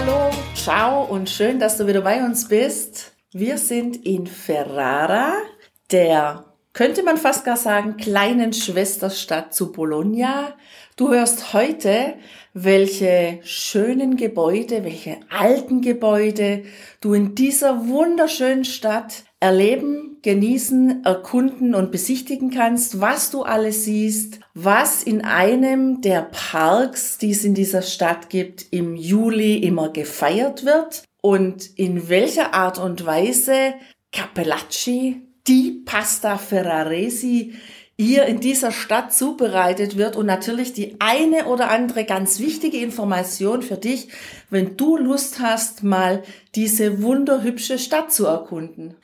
Hallo, ciao und schön, dass du wieder bei uns bist. Wir sind in Ferrara, der, könnte man fast gar sagen, kleinen Schwesterstadt zu Bologna. Du hörst heute, welche schönen Gebäude, welche alten Gebäude du in dieser wunderschönen Stadt erleben, genießen, erkunden und besichtigen kannst, was du alles siehst, was in einem der Parks, die es in dieser Stadt gibt, im Juli immer gefeiert wird und in welcher Art und Weise Capellacci, die Pasta Ferraresi, hier in dieser Stadt zubereitet wird und natürlich die eine oder andere ganz wichtige Information für dich, wenn du Lust hast, mal diese wunderhübsche Stadt zu erkunden.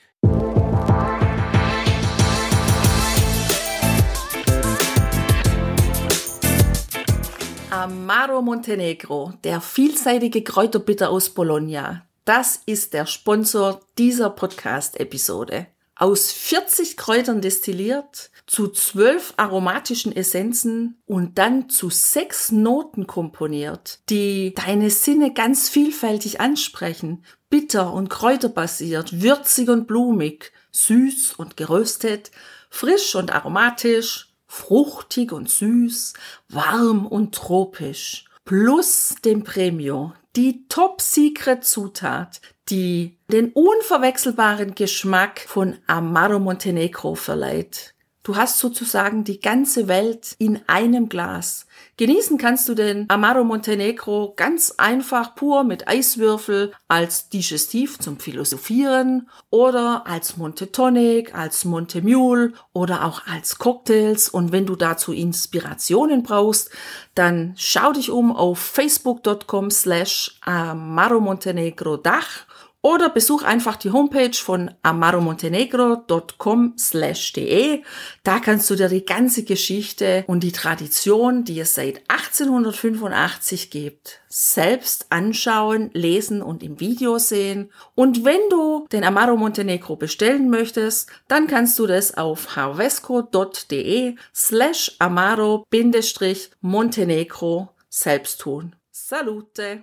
Amaro Montenegro, der vielseitige Kräuterbitter aus Bologna. Das ist der Sponsor dieser Podcast-Episode. Aus 40 Kräutern destilliert, zu 12 aromatischen Essenzen und dann zu sechs Noten komponiert, die deine Sinne ganz vielfältig ansprechen. Bitter und kräuterbasiert, würzig und blumig, süß und geröstet, frisch und aromatisch, fruchtig und süß, warm und tropisch. Plus dem Premio, die Top-Secret-Zutat, die den unverwechselbaren Geschmack von Amaro Montenegro verleiht. Du hast sozusagen die ganze Welt in einem Glas. Genießen kannst du den Amaro Montenegro ganz einfach pur mit Eiswürfel als Digestiv zum Philosophieren oder als Monte Tonic, als Monte Mule oder auch als Cocktails. Und wenn du dazu Inspirationen brauchst, dann schau dich um auf facebook.com slash Amaro Montenegro Dach oder besuch einfach die Homepage von amaromontenegro.com/de. Da kannst du dir die ganze Geschichte und die Tradition, die es seit 1885 gibt, selbst anschauen, lesen und im Video sehen. Und wenn du den Amaro Montenegro bestellen möchtest, dann kannst du das auf harvesco.de slash amaro-montenegro selbst tun. Salute!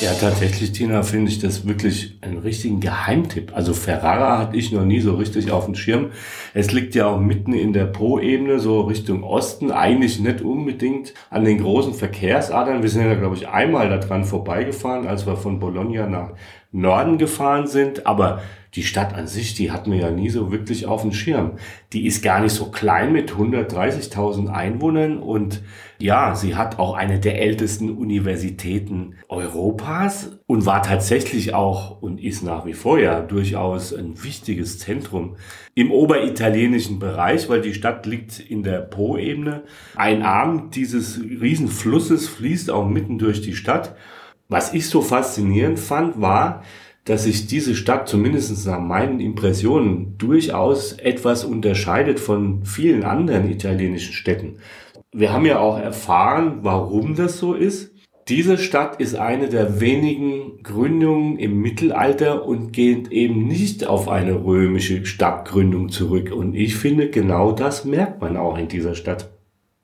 Ja, tatsächlich, Tina, finde ich das wirklich einen richtigen Geheimtipp. Also Ferrara hatte ich noch nie so richtig auf dem Schirm. Es liegt ja auch mitten in der Po-Ebene, so Richtung Osten, eigentlich nicht unbedingt an den großen Verkehrsadern. Wir sind ja, glaube ich, einmal daran vorbeigefahren, als wir von Bologna nach Norden gefahren sind, aber die Stadt an sich, die hat mir ja nie so wirklich auf dem Schirm. Die ist gar nicht so klein mit 130.000 Einwohnern und ja, sie hat auch eine der ältesten Universitäten Europas und war tatsächlich auch und ist nach wie vor ja durchaus ein wichtiges Zentrum im oberitalienischen Bereich, weil die Stadt liegt in der Po-Ebene. Ein Arm dieses Riesenflusses fließt auch mitten durch die Stadt. Was ich so faszinierend fand, war, dass sich diese Stadt zumindest nach meinen Impressionen durchaus etwas unterscheidet von vielen anderen italienischen Städten. Wir haben ja auch erfahren, warum das so ist. Diese Stadt ist eine der wenigen Gründungen im Mittelalter und geht eben nicht auf eine römische Stadtgründung zurück. Und ich finde, genau das merkt man auch in dieser Stadt.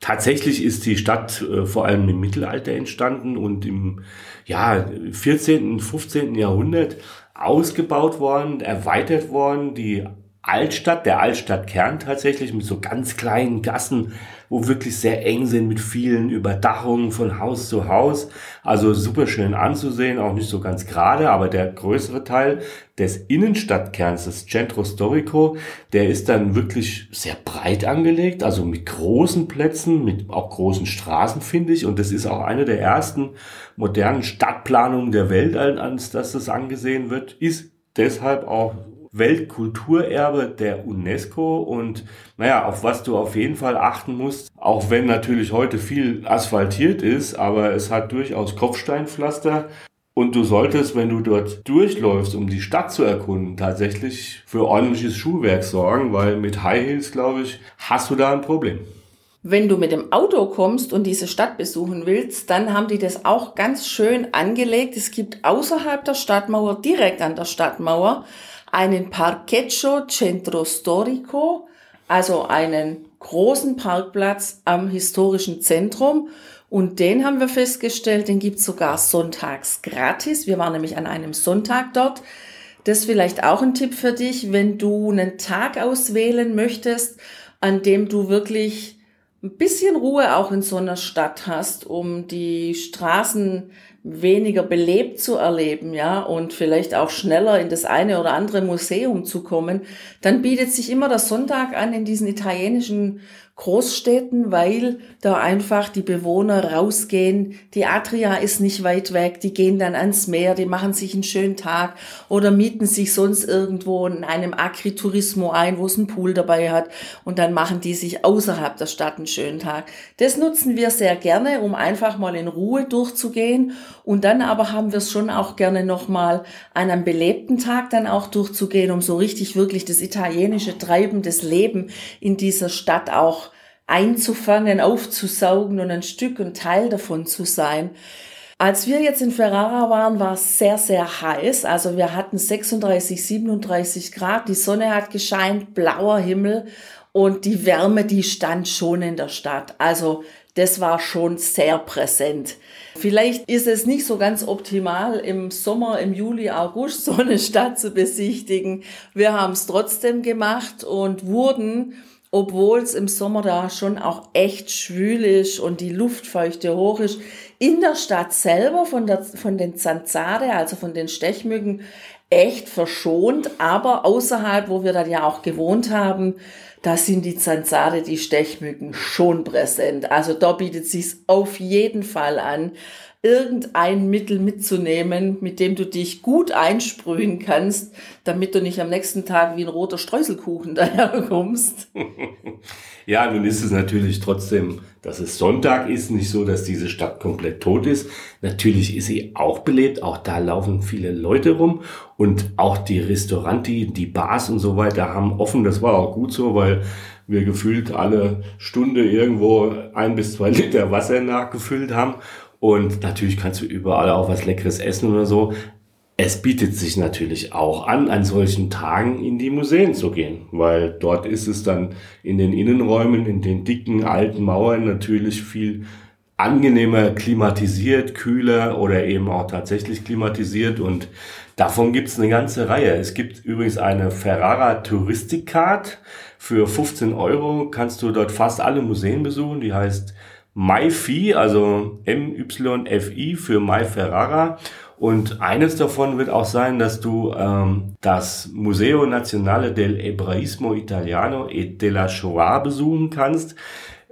Tatsächlich ist die Stadt äh, vor allem im Mittelalter entstanden und im ja, 14., und 15. Jahrhundert ausgebaut worden, erweitert worden. Die Altstadt, der Altstadtkern tatsächlich mit so ganz kleinen Gassen, wo wirklich sehr eng sind mit vielen Überdachungen von Haus zu Haus. Also super schön anzusehen, auch nicht so ganz gerade, aber der größere Teil des Innenstadtkerns, des Centro Storico, der ist dann wirklich sehr breit angelegt, also mit großen Plätzen, mit auch großen Straßen, finde ich. Und das ist auch eine der ersten modernen Stadtplanungen der Welt, als dass das angesehen wird, ist deshalb auch Weltkulturerbe der UNESCO und naja, auf was du auf jeden Fall achten musst, auch wenn natürlich heute viel asphaltiert ist, aber es hat durchaus Kopfsteinpflaster und du solltest, wenn du dort durchläufst, um die Stadt zu erkunden, tatsächlich für ordentliches Schuhwerk sorgen, weil mit High Heels, glaube ich, hast du da ein Problem. Wenn du mit dem Auto kommst und diese Stadt besuchen willst, dann haben die das auch ganz schön angelegt. Es gibt außerhalb der Stadtmauer, direkt an der Stadtmauer, einen Parqueccio Centro Storico, also einen großen Parkplatz am historischen Zentrum. Und den haben wir festgestellt, den gibt's sogar sonntags gratis. Wir waren nämlich an einem Sonntag dort. Das ist vielleicht auch ein Tipp für dich, wenn du einen Tag auswählen möchtest, an dem du wirklich ein bisschen Ruhe auch in so einer Stadt hast, um die Straßen weniger belebt zu erleben, ja, und vielleicht auch schneller in das eine oder andere Museum zu kommen, dann bietet sich immer der Sonntag an in diesen italienischen Großstädten, weil da einfach die Bewohner rausgehen. Die Adria ist nicht weit weg, die gehen dann ans Meer, die machen sich einen schönen Tag oder mieten sich sonst irgendwo in einem Agriturismo ein, wo es einen Pool dabei hat und dann machen die sich außerhalb der Stadt einen schönen Tag. Das nutzen wir sehr gerne, um einfach mal in Ruhe durchzugehen und dann aber haben wir es schon auch gerne nochmal an einem belebten Tag dann auch durchzugehen, um so richtig wirklich das italienische Treiben, das Leben in dieser Stadt auch einzufangen, aufzusaugen und ein Stück und Teil davon zu sein. Als wir jetzt in Ferrara waren, war es sehr, sehr heiß. Also wir hatten 36, 37 Grad, die Sonne hat gescheint, blauer Himmel und die Wärme, die stand schon in der Stadt. Also das war schon sehr präsent. Vielleicht ist es nicht so ganz optimal, im Sommer, im Juli, August so eine Stadt zu besichtigen. Wir haben es trotzdem gemacht und wurden obwohl es im Sommer da schon auch echt schwül ist und die Luftfeuchte hoch ist. In der Stadt selber von, der, von den Zanzare, also von den Stechmücken, echt verschont, aber außerhalb, wo wir dann ja auch gewohnt haben, da sind die Zanzare, die Stechmücken schon präsent. Also da bietet sich's auf jeden Fall an, irgendein Mittel mitzunehmen, mit dem du dich gut einsprühen kannst, damit du nicht am nächsten Tag wie ein roter Streuselkuchen daherkommst. Ja, nun ist es natürlich trotzdem, dass es Sonntag ist, nicht so, dass diese Stadt komplett tot ist. Natürlich ist sie auch belebt, auch da laufen viele Leute rum und auch die Restauranti, die Bars und so weiter haben offen. Das war auch gut so, weil wir gefühlt alle Stunde irgendwo ein bis zwei Liter Wasser nachgefüllt haben. Und natürlich kannst du überall auch was Leckeres essen oder so. Es bietet sich natürlich auch an, an solchen Tagen in die Museen zu gehen, weil dort ist es dann in den Innenräumen, in den dicken alten Mauern natürlich viel angenehmer klimatisiert, kühler oder eben auch tatsächlich klimatisiert und davon gibt es eine ganze Reihe. Es gibt übrigens eine Ferrara Touristic Card. Für 15 Euro kannst du dort fast alle Museen besuchen. Die heißt MyFi, also M-Y-F-I für My Ferrara. Und eines davon wird auch sein, dass du ähm, das Museo Nazionale del Ebraismo Italiano e della Shoah besuchen kannst.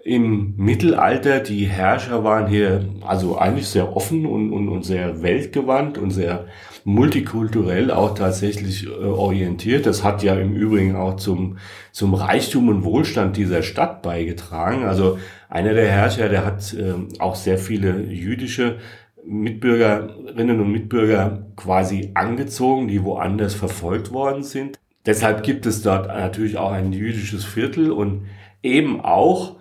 Im Mittelalter, die Herrscher waren hier also eigentlich sehr offen und, und, und sehr weltgewandt und sehr multikulturell auch tatsächlich äh, orientiert. Das hat ja im Übrigen auch zum, zum Reichtum und Wohlstand dieser Stadt beigetragen. Also einer der Herrscher, der hat äh, auch sehr viele jüdische Mitbürgerinnen und Mitbürger quasi angezogen, die woanders verfolgt worden sind. Deshalb gibt es dort natürlich auch ein jüdisches Viertel und eben auch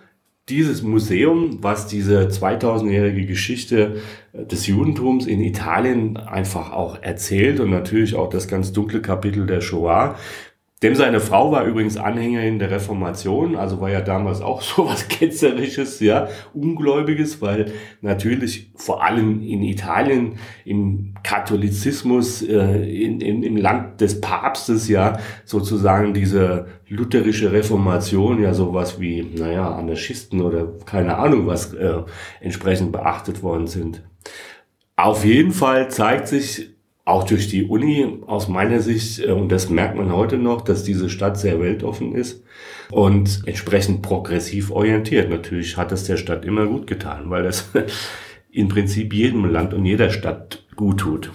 dieses Museum, was diese 2000-jährige Geschichte äh, des Judentums in Italien einfach auch erzählt und natürlich auch das ganz dunkle Kapitel der Shoah, dem seine Frau war übrigens Anhängerin der Reformation, also war ja damals auch so was Ketzerisches, ja, Ungläubiges, weil natürlich vor allem in Italien im Katholizismus, äh, in, in, im Land des Papstes ja sozusagen diese lutherische Reformation ja sowas wie, naja, Anarchisten oder keine Ahnung was äh, entsprechend beachtet worden sind. Auf jeden Fall zeigt sich auch durch die Uni aus meiner Sicht, äh, und das merkt man heute noch, dass diese Stadt sehr weltoffen ist und entsprechend progressiv orientiert. Natürlich hat es der Stadt immer gut getan, weil das im Prinzip jedem Land und jeder Stadt gut tut.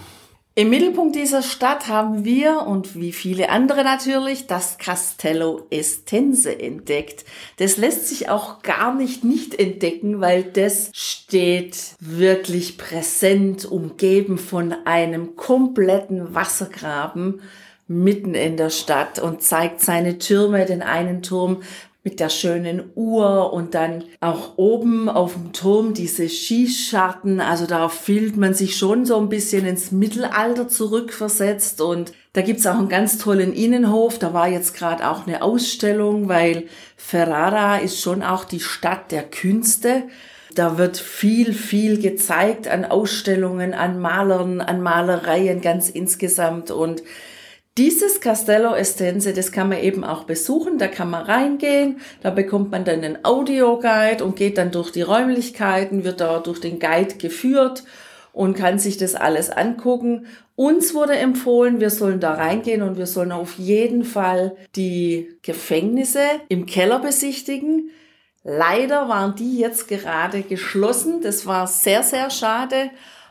Im Mittelpunkt dieser Stadt haben wir und wie viele andere natürlich das Castello Estense entdeckt. Das lässt sich auch gar nicht nicht entdecken, weil das steht wirklich präsent, umgeben von einem kompletten Wassergraben mitten in der Stadt und zeigt seine Türme, den einen Turm mit der schönen Uhr und dann auch oben auf dem Turm diese Schießscharten. Also da fühlt man sich schon so ein bisschen ins Mittelalter zurückversetzt und da gibt's auch einen ganz tollen Innenhof. Da war jetzt gerade auch eine Ausstellung, weil Ferrara ist schon auch die Stadt der Künste. Da wird viel, viel gezeigt an Ausstellungen, an Malern, an Malereien ganz insgesamt und dieses Castello Estense, das kann man eben auch besuchen, da kann man reingehen, da bekommt man dann einen Audioguide und geht dann durch die Räumlichkeiten, wird da durch den Guide geführt und kann sich das alles angucken. Uns wurde empfohlen, wir sollen da reingehen und wir sollen auf jeden Fall die Gefängnisse im Keller besichtigen. Leider waren die jetzt gerade geschlossen. Das war sehr, sehr schade.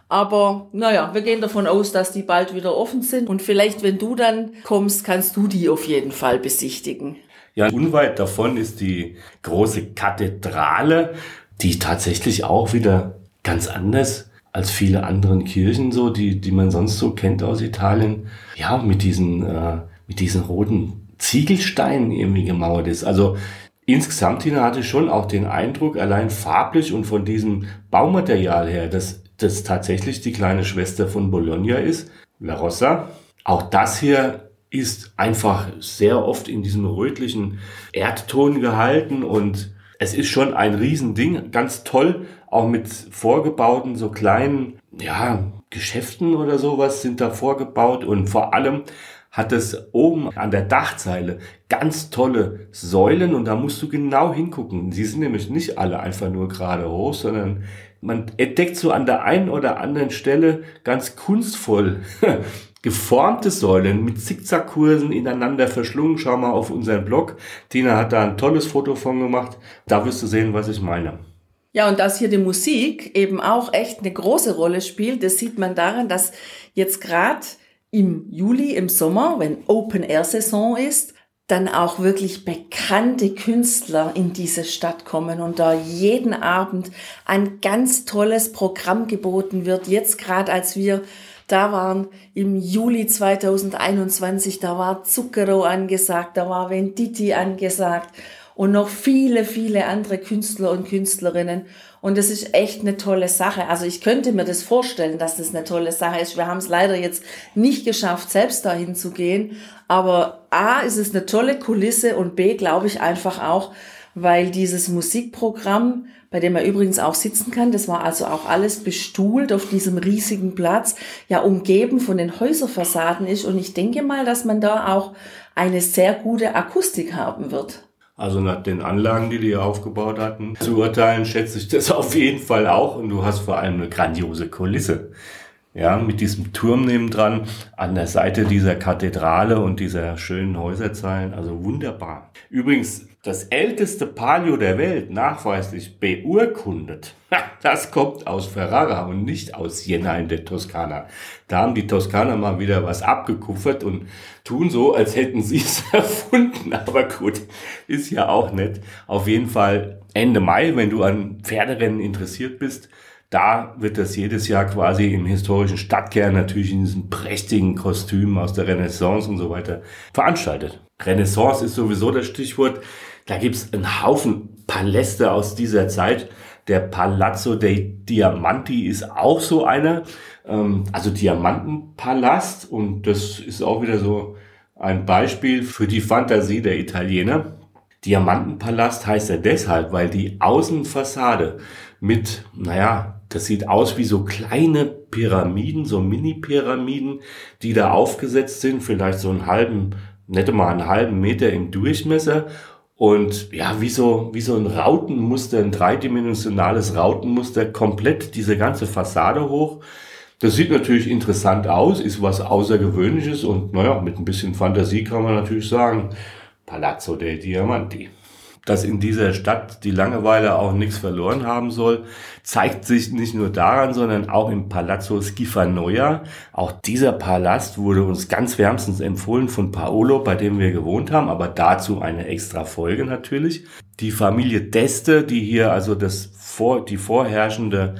Aber naja, wir gehen davon aus, dass die bald wieder offen sind. Und vielleicht, wenn du dann kommst, kannst du die auf jeden Fall besichtigen. Ja, unweit davon ist die große Kathedrale, die tatsächlich auch wieder ganz anders als viele anderen Kirchen so, die, die man sonst so kennt aus Italien. Ja, mit diesen, äh, mit diesen roten Ziegelsteinen irgendwie gemauert ist. Also insgesamt hatte ich schon auch den Eindruck, allein farblich und von diesem Baumaterial her, das das tatsächlich die kleine Schwester von Bologna ist, La Rossa. Auch das hier ist einfach sehr oft in diesem rötlichen Erdton gehalten und es ist schon ein Riesending, ganz toll, auch mit vorgebauten so kleinen, ja, Geschäften oder sowas sind da vorgebaut und vor allem hat es oben an der Dachzeile ganz tolle Säulen und da musst du genau hingucken. Sie sind nämlich nicht alle einfach nur gerade hoch, sondern man entdeckt so an der einen oder anderen Stelle ganz kunstvoll geformte Säulen mit Zickzackkursen ineinander verschlungen. Schau mal auf unseren Blog. Tina hat da ein tolles Foto von gemacht. Da wirst du sehen, was ich meine. Ja, und dass hier die Musik eben auch echt eine große Rolle spielt, das sieht man daran, dass jetzt gerade im Juli, im Sommer, wenn Open-Air-Saison ist, dann auch wirklich bekannte Künstler in diese Stadt kommen und da jeden Abend ein ganz tolles Programm geboten wird. Jetzt gerade als wir da waren im Juli 2021, da war Zucchero angesagt, da war Venditti angesagt und noch viele, viele andere Künstler und Künstlerinnen. Und das ist echt eine tolle Sache. Also ich könnte mir das vorstellen, dass das eine tolle Sache ist. Wir haben es leider jetzt nicht geschafft, selbst dahin zu gehen. Aber A, ist es eine tolle Kulisse und B, glaube ich einfach auch, weil dieses Musikprogramm, bei dem er übrigens auch sitzen kann, das war also auch alles bestuhlt auf diesem riesigen Platz, ja umgeben von den Häuserfassaden ist. Und ich denke mal, dass man da auch eine sehr gute Akustik haben wird. Also nach den Anlagen, die die aufgebaut hatten, zu urteilen, schätze ich das auf jeden Fall auch. Und du hast vor allem eine grandiose Kulisse. Ja, mit diesem Turm nebendran, an der Seite dieser Kathedrale und dieser schönen Häuserzeilen. Also wunderbar. Übrigens, das älteste Palio der Welt, nachweislich beurkundet, das kommt aus Ferrara und nicht aus Jena in der Toskana. Da haben die Toskaner mal wieder was abgekupfert und tun so, als hätten sie es erfunden. Aber gut, ist ja auch nett. Auf jeden Fall Ende Mai, wenn du an Pferderennen interessiert bist, da wird das jedes Jahr quasi im historischen Stadtkern natürlich in diesen prächtigen Kostümen aus der Renaissance und so weiter veranstaltet. Renaissance ist sowieso das Stichwort. Da gibt's einen Haufen Paläste aus dieser Zeit. Der Palazzo dei Diamanti ist auch so einer. Ähm, also Diamantenpalast. Und das ist auch wieder so ein Beispiel für die Fantasie der Italiener. Diamantenpalast heißt er deshalb, weil die Außenfassade mit, naja, das sieht aus wie so kleine Pyramiden, so Mini-Pyramiden, die da aufgesetzt sind, vielleicht so einen halben, nette mal einen halben Meter im Durchmesser. Und ja, wie so, wie so ein Rautenmuster, ein dreidimensionales Rautenmuster, komplett diese ganze Fassade hoch. Das sieht natürlich interessant aus, ist was Außergewöhnliches und naja, mit ein bisschen Fantasie kann man natürlich sagen, Palazzo dei Diamanti. Dass in dieser Stadt die Langeweile auch nichts verloren haben soll, zeigt sich nicht nur daran, sondern auch im Palazzo Schifanoia. Auch dieser Palast wurde uns ganz wärmstens empfohlen von Paolo, bei dem wir gewohnt haben, aber dazu eine extra Folge natürlich. Die Familie Deste, die hier also das vor, die vorherrschende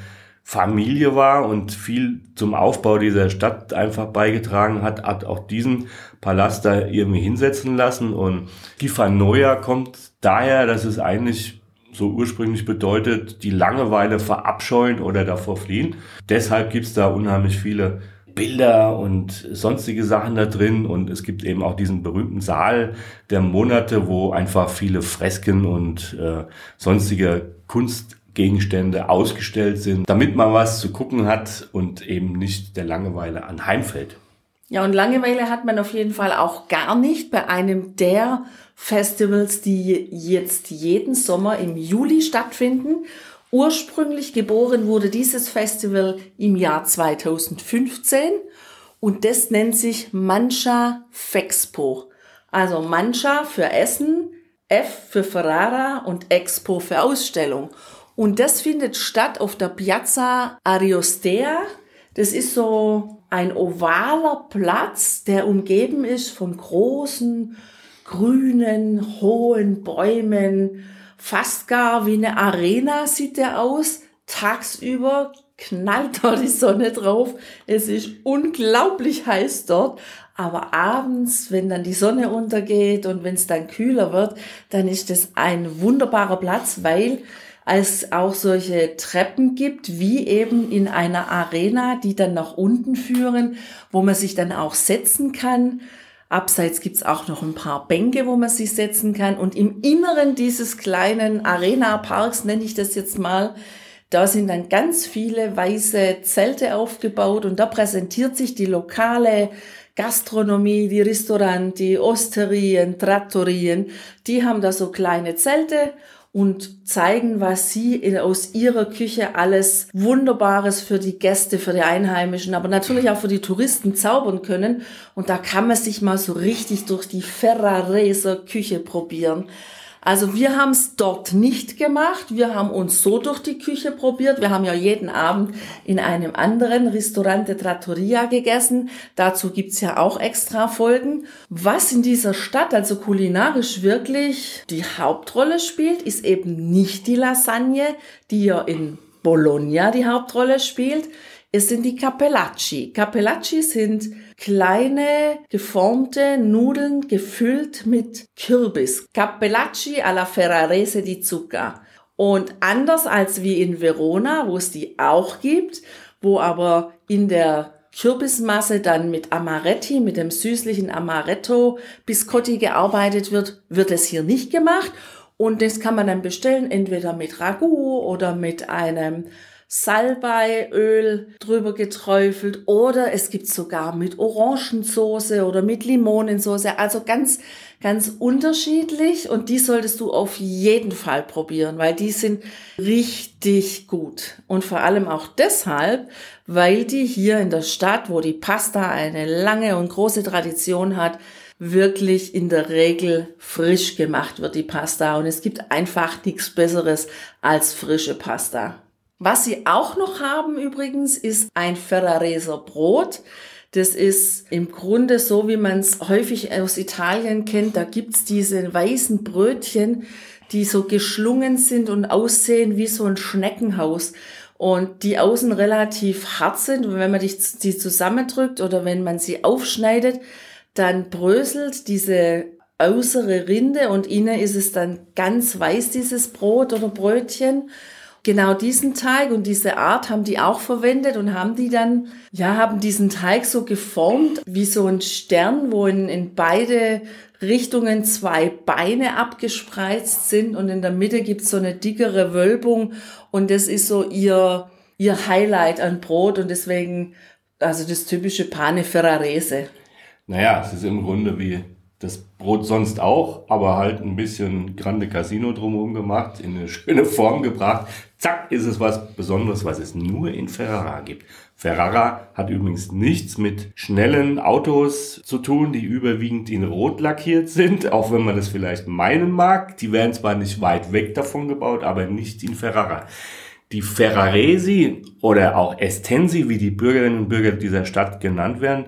Familie war und viel zum Aufbau dieser Stadt einfach beigetragen hat, hat auch diesen Palast da irgendwie hinsetzen lassen. Und Schifanoia kommt daher, dass es eigentlich so ursprünglich bedeutet, die Langeweile verabscheuen oder davor fliehen. Deshalb gibt's da unheimlich viele Bilder und sonstige Sachen da drin und es gibt eben auch diesen berühmten Saal der Monate, wo einfach viele Fresken und äh, sonstige Kunstgegenstände ausgestellt sind, damit man was zu gucken hat und eben nicht der Langeweile anheimfällt. Ja, und Langeweile hat man auf jeden Fall auch gar nicht bei einem der Festivals, die jetzt jeden Sommer im Juli stattfinden. Ursprünglich geboren wurde dieses Festival im Jahr 2015 und das nennt sich Mancha Fexpo. Also Mancha für Essen, F für Ferrara und Expo für Ausstellung. Und das findet statt auf der Piazza Ariostea. Das ist so ein ovaler Platz, der umgeben ist von großen grünen, hohen Bäumen. Fast gar wie eine Arena sieht der aus. Tagsüber knallt da die Sonne drauf. Es ist unglaublich heiß dort. Aber abends, wenn dann die Sonne untergeht und wenn es dann kühler wird, dann ist es ein wunderbarer Platz, weil es auch solche Treppen gibt, wie eben in einer Arena, die dann nach unten führen, wo man sich dann auch setzen kann. Abseits gibt's auch noch ein paar Bänke, wo man sich setzen kann. Und im Inneren dieses kleinen Arena-Parks, nenne ich das jetzt mal, da sind dann ganz viele weiße Zelte aufgebaut und da präsentiert sich die lokale Gastronomie, die Restaurant, die Osterien, Trattorien, die haben da so kleine Zelte und zeigen, was sie in, aus ihrer Küche alles Wunderbares für die Gäste, für die Einheimischen, aber natürlich auch für die Touristen zaubern können. Und da kann man sich mal so richtig durch die Ferrareser Küche probieren. Also wir haben es dort nicht gemacht. Wir haben uns so durch die Küche probiert. Wir haben ja jeden Abend in einem anderen Restaurante Trattoria gegessen. Dazu gibt's ja auch extra Folgen. Was in dieser Stadt, also kulinarisch wirklich die Hauptrolle spielt, ist eben nicht die Lasagne, die ja in Bologna die Hauptrolle spielt. Es sind die Capellacci. Capellacci sind kleine geformte Nudeln gefüllt mit Kürbis. Cappellacci alla Ferrarese di Zucca. Und anders als wie in Verona, wo es die auch gibt, wo aber in der Kürbismasse dann mit Amaretti, mit dem süßlichen Amaretto Biscotti gearbeitet wird, wird es hier nicht gemacht. Und das kann man dann bestellen, entweder mit Ragout oder mit einem Salbeiöl drüber geträufelt oder es gibt sogar mit Orangensoße oder mit Limonensoße. Also ganz, ganz unterschiedlich und die solltest du auf jeden Fall probieren, weil die sind richtig gut. Und vor allem auch deshalb, weil die hier in der Stadt, wo die Pasta eine lange und große Tradition hat, wirklich in der Regel frisch gemacht wird, die Pasta. Und es gibt einfach nichts Besseres als frische Pasta. Was sie auch noch haben übrigens, ist ein Ferrareser Brot. Das ist im Grunde so, wie man es häufig aus Italien kennt. Da gibt's diese weißen Brötchen, die so geschlungen sind und aussehen wie so ein Schneckenhaus und die außen relativ hart sind. Und wenn man die zusammendrückt oder wenn man sie aufschneidet, dann bröselt diese äußere Rinde und innen ist es dann ganz weiß, dieses Brot oder Brötchen genau diesen Teig und diese Art haben die auch verwendet und haben die dann, ja, haben diesen Teig so geformt wie so ein Stern, wo in, in beide Richtungen zwei Beine abgespreizt sind und in der Mitte gibt's so eine dickere Wölbung und das ist so ihr, ihr Highlight an Brot und deswegen, also das typische Pane Ferrarese. Naja, es ist im Grunde wie das Brot sonst auch, aber halt ein bisschen Grande Casino drumherum gemacht, in eine schöne Form gebracht. Zack, ist es was Besonderes, was es nur in Ferrara gibt. Ferrara hat übrigens nichts mit schnellen Autos zu tun, die überwiegend in Rot lackiert sind, auch wenn man das vielleicht meinen mag. Die werden zwar nicht weit weg davon gebaut, aber nicht in Ferrara. Die Ferraresi oder auch Estensi, wie die Bürgerinnen und Bürger dieser Stadt genannt werden,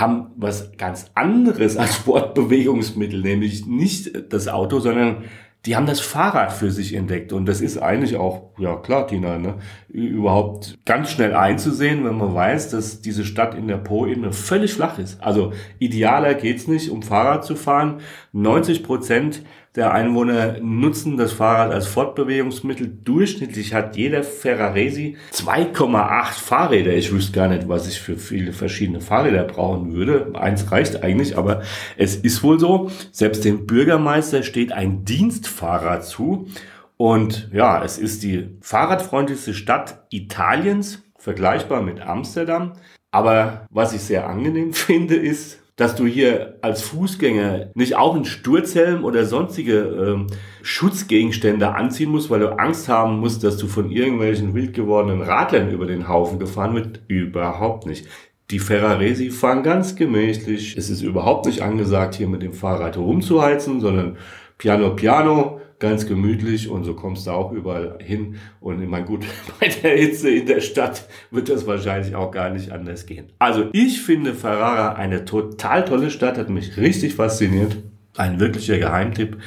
haben was ganz anderes als Fortbewegungsmittel, nämlich nicht das Auto, sondern die haben das Fahrrad für sich entdeckt. Und das ist eigentlich auch, ja klar, Tina, ne, überhaupt ganz schnell einzusehen, wenn man weiß, dass diese Stadt in der Po-Ebene völlig flach ist. Also idealer geht's nicht, um Fahrrad zu fahren. 90 Prozent der Einwohner nutzen das Fahrrad als Fortbewegungsmittel. Durchschnittlich hat jeder Ferraresi 2,8 Fahrräder. Ich wüsste gar nicht, was ich für viele verschiedene Fahrräder brauchen würde. Eins reicht eigentlich, aber es ist wohl so. Selbst dem Bürgermeister steht ein Dienstfahrrad zu. Und ja, es ist die fahrradfreundlichste Stadt Italiens, vergleichbar mit Amsterdam. Aber was ich sehr angenehm finde, ist, dass du hier als Fußgänger nicht auch einen Sturzhelm oder sonstige ähm, Schutzgegenstände anziehen musst, weil du Angst haben musst, dass du von irgendwelchen wild gewordenen Radlern über den Haufen gefahren wird. Überhaupt nicht. Die Ferraresi fahren ganz gemächlich. Es ist überhaupt nicht angesagt, hier mit dem Fahrrad rumzuheizen, sondern piano piano ganz gemütlich und so kommst du auch überall hin. Und ich meine, gut, bei der Hitze in der Stadt wird das wahrscheinlich auch gar nicht anders gehen. Also ich finde Ferrara eine total tolle Stadt, hat mich richtig fasziniert. Ein wirklicher Geheimtipp.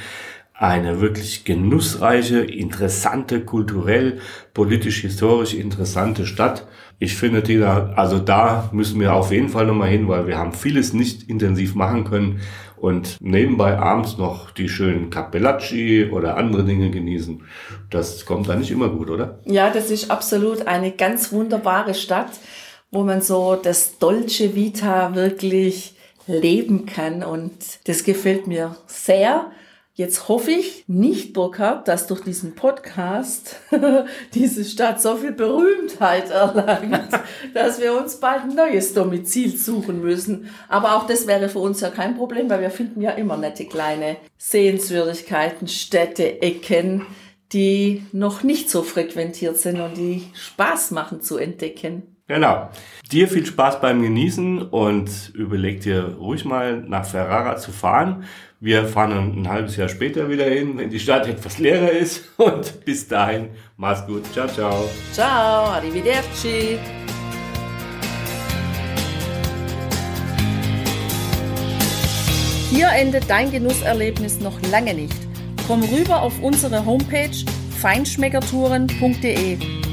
Eine wirklich genussreiche, interessante, kulturell, politisch, historisch interessante Stadt. Ich finde, Tina, also da müssen wir auf jeden Fall nochmal hin, weil wir haben vieles nicht intensiv machen können und nebenbei abends noch die schönen Cappellacci oder andere Dinge genießen. Das kommt da nicht immer gut, oder? Ja, das ist absolut eine ganz wunderbare Stadt, wo man so das Dolce Vita wirklich leben kann und das gefällt mir sehr. Jetzt hoffe ich nicht, Burkhard, dass durch diesen Podcast diese Stadt so viel Berühmtheit erlangt, dass wir uns bald ein neues Domizil suchen müssen. Aber auch das wäre für uns ja kein Problem, weil wir finden ja immer nette kleine Sehenswürdigkeiten, Städte, Ecken, die noch nicht so frequentiert sind und die Spaß machen zu entdecken. Genau. Dir viel Spaß beim Genießen und überleg dir ruhig mal nach Ferrara zu fahren. Wir fahren ein halbes Jahr später wieder hin, wenn die Stadt etwas leerer ist. Und bis dahin, mach's gut. Ciao, ciao. Ciao, arrivederci. Hier endet dein Genusserlebnis noch lange nicht. Komm rüber auf unsere Homepage feinschmeckertouren.de